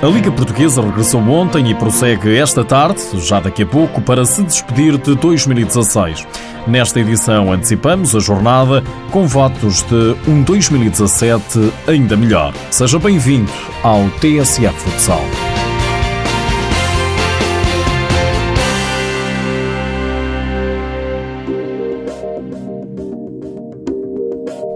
A Liga Portuguesa regressou ontem e prossegue esta tarde, já daqui a pouco, para se despedir de 2016. Nesta edição antecipamos a jornada com votos de um 2017 ainda melhor. Seja bem-vindo ao TSF Futsal.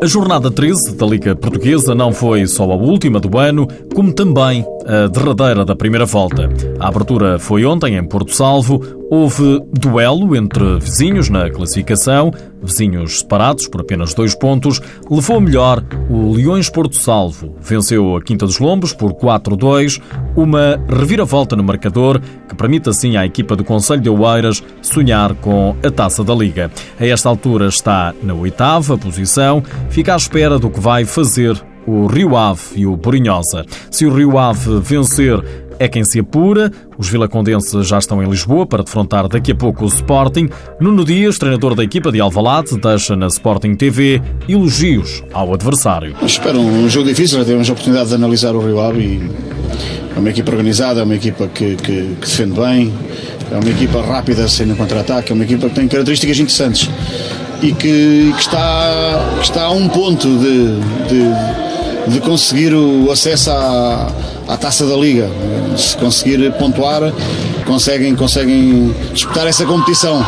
A jornada 13 da Liga Portuguesa não foi só a última do ano, como também a derradeira da primeira volta. A abertura foi ontem em Porto Salvo. Houve duelo entre vizinhos na classificação, vizinhos separados por apenas dois pontos. Levou melhor o Leões Porto Salvo. Venceu a Quinta dos Lombos por 4-2, uma reviravolta no marcador que permite assim à equipa do Conselho de Oeiras sonhar com a taça da Liga. A esta altura está na oitava posição, fica à espera do que vai fazer o Rio Ave e o Borinhosa. Se o Rio Ave vencer, é quem se apura. Os vilacondenses já estão em Lisboa para defrontar daqui a pouco o Sporting. Nuno Dias, treinador da equipa de Alvalade, deixa na Sporting TV elogios ao adversário. Espero um jogo difícil, já tivemos a oportunidade de analisar o Rio Ave e é uma equipa organizada, é uma equipa que, que, que defende bem, é uma equipa rápida, sendo contra-ataque, é uma equipa que tem características interessantes e que, que está, que está a um ponto de, de de conseguir o acesso à, à taça da Liga. Se conseguir pontuar, conseguem, conseguem disputar essa competição.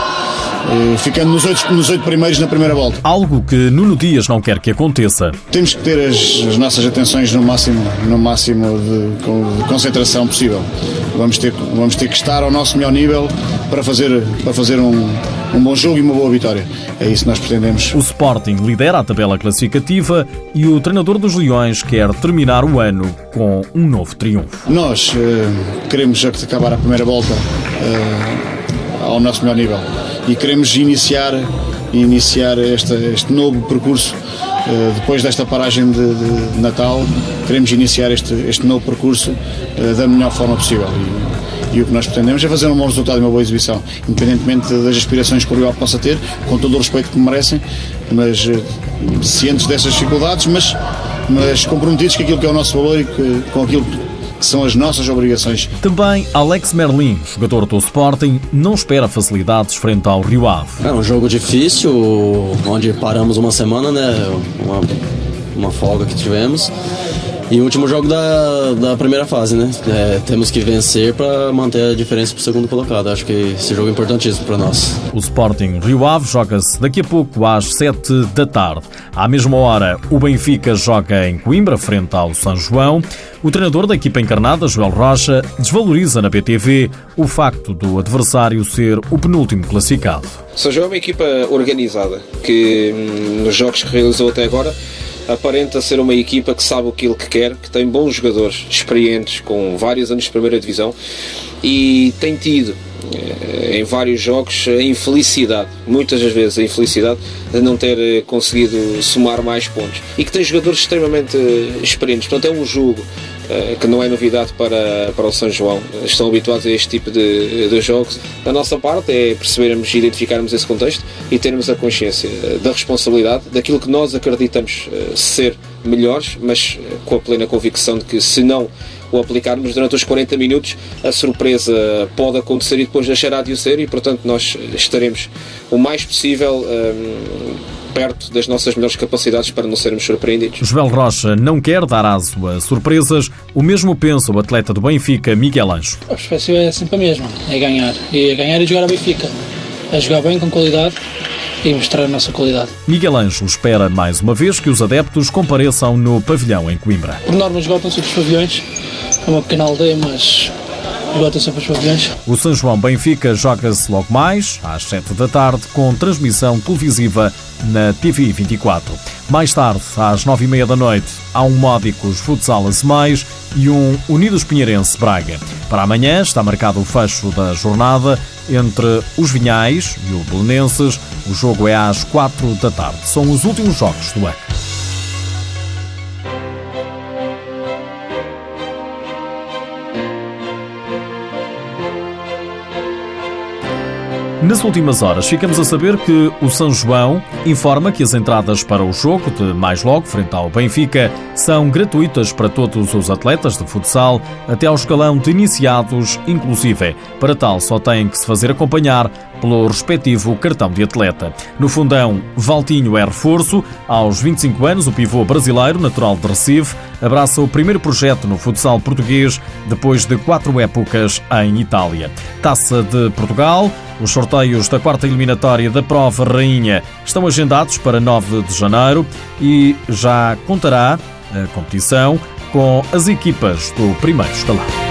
Eh, ficando nos oito, nos oito primeiros na primeira volta. Algo que Nuno Dias não quer que aconteça. Temos que ter as, as nossas atenções no máximo, no máximo de, de, concentração possível. Vamos ter, vamos ter que estar ao nosso melhor nível para fazer, para fazer um, um bom jogo e uma boa vitória. É isso que nós pretendemos. O Sporting lidera a tabela classificativa e o treinador dos Leões quer terminar o ano com um novo triunfo. Nós uh, queremos acabar a primeira volta uh, ao nosso melhor nível e queremos iniciar, iniciar este, este novo percurso uh, depois desta paragem de, de, Natal. Queremos iniciar este, este novo percurso da melhor forma possível. E, e o que nós pretendemos é fazer um bom resultado e uma boa exibição, independentemente das aspirações que o Rio Ave possa ter, com todo o respeito que merecem, mas eh, cientes dessas dificuldades, mas, mas comprometidos com aquilo que é o nosso valor e que, com aquilo que são as nossas obrigações. Também Alex Merlin, jogador do Sporting, não espera facilidades frente ao Rio Ave. É um jogo difícil, onde paramos uma semana, né? Uma, uma folga que tivemos. E o último jogo da, da primeira fase, né? É, temos que vencer para manter a diferença para o segundo colocado. Acho que esse jogo é importantíssimo para nós. O Sporting Rio Ave joga-se daqui a pouco às 7 da tarde. À mesma hora, o Benfica joga em Coimbra, frente ao São João. O treinador da equipa encarnada, Joel Rocha, desvaloriza na BTV o facto do adversário ser o penúltimo classificado. São João é uma equipa organizada que hum, nos jogos que realizou até agora aparenta ser uma equipa que sabe aquilo que quer, que tem bons jogadores experientes, com vários anos de primeira divisão e tem tido em vários jogos a infelicidade, muitas das vezes a infelicidade de não ter eh, conseguido somar mais pontos e que tem jogadores extremamente eh, experientes. Portanto, é um jogo eh, que não é novidade para, para o São João. Estão habituados a este tipo de, de jogos. Da nossa parte é percebermos e identificarmos esse contexto e termos a consciência eh, da responsabilidade, daquilo que nós acreditamos eh, ser melhores, mas com a plena convicção de que se não o aplicarmos durante os 40 minutos, a surpresa pode acontecer e depois deixará de o ser e, portanto, nós estaremos o mais possível perto das nossas melhores capacidades para não sermos surpreendidos. Joel Rocha não quer dar aso a surpresas. O mesmo pensa o atleta do Benfica, Miguel Anjo. A perspectiva é sempre a mesma, é ganhar. E é ganhar e jogar a Benfica. É jogar bem, com qualidade e mostrar a nossa qualidade. Miguel Anjo espera mais uma vez que os adeptos compareçam no pavilhão em Coimbra. Por norma, esgotam-se os pavilhões. É uma pequena aldeia, mas sempre os pavilhões. O São João Benfica joga-se logo mais, às 7 da tarde, com transmissão televisiva na TV 24. Mais tarde, às 9 e meia da noite, há um Módicos Futsal Mais e um Unidos Pinheirense Braga. Para amanhã está marcado o fecho da jornada entre os Vinhais e o Belenenses. O jogo é às 4 da tarde. São os últimos jogos do ano. Nas últimas horas, ficamos a saber que o São João informa que as entradas para o jogo de mais logo, frente ao Benfica, são gratuitas para todos os atletas de futsal, até ao escalão de iniciados, inclusive. Para tal, só têm que se fazer acompanhar pelo respectivo cartão de atleta. No fundão, Valtinho é reforço. Aos 25 anos, o pivô brasileiro, natural de Recife, abraça o primeiro projeto no futsal português depois de quatro épocas em Itália. Taça de Portugal. Os sorteios da quarta eliminatória da Prova Rainha estão agendados para 9 de janeiro e já contará a competição com as equipas do primeiro escalão.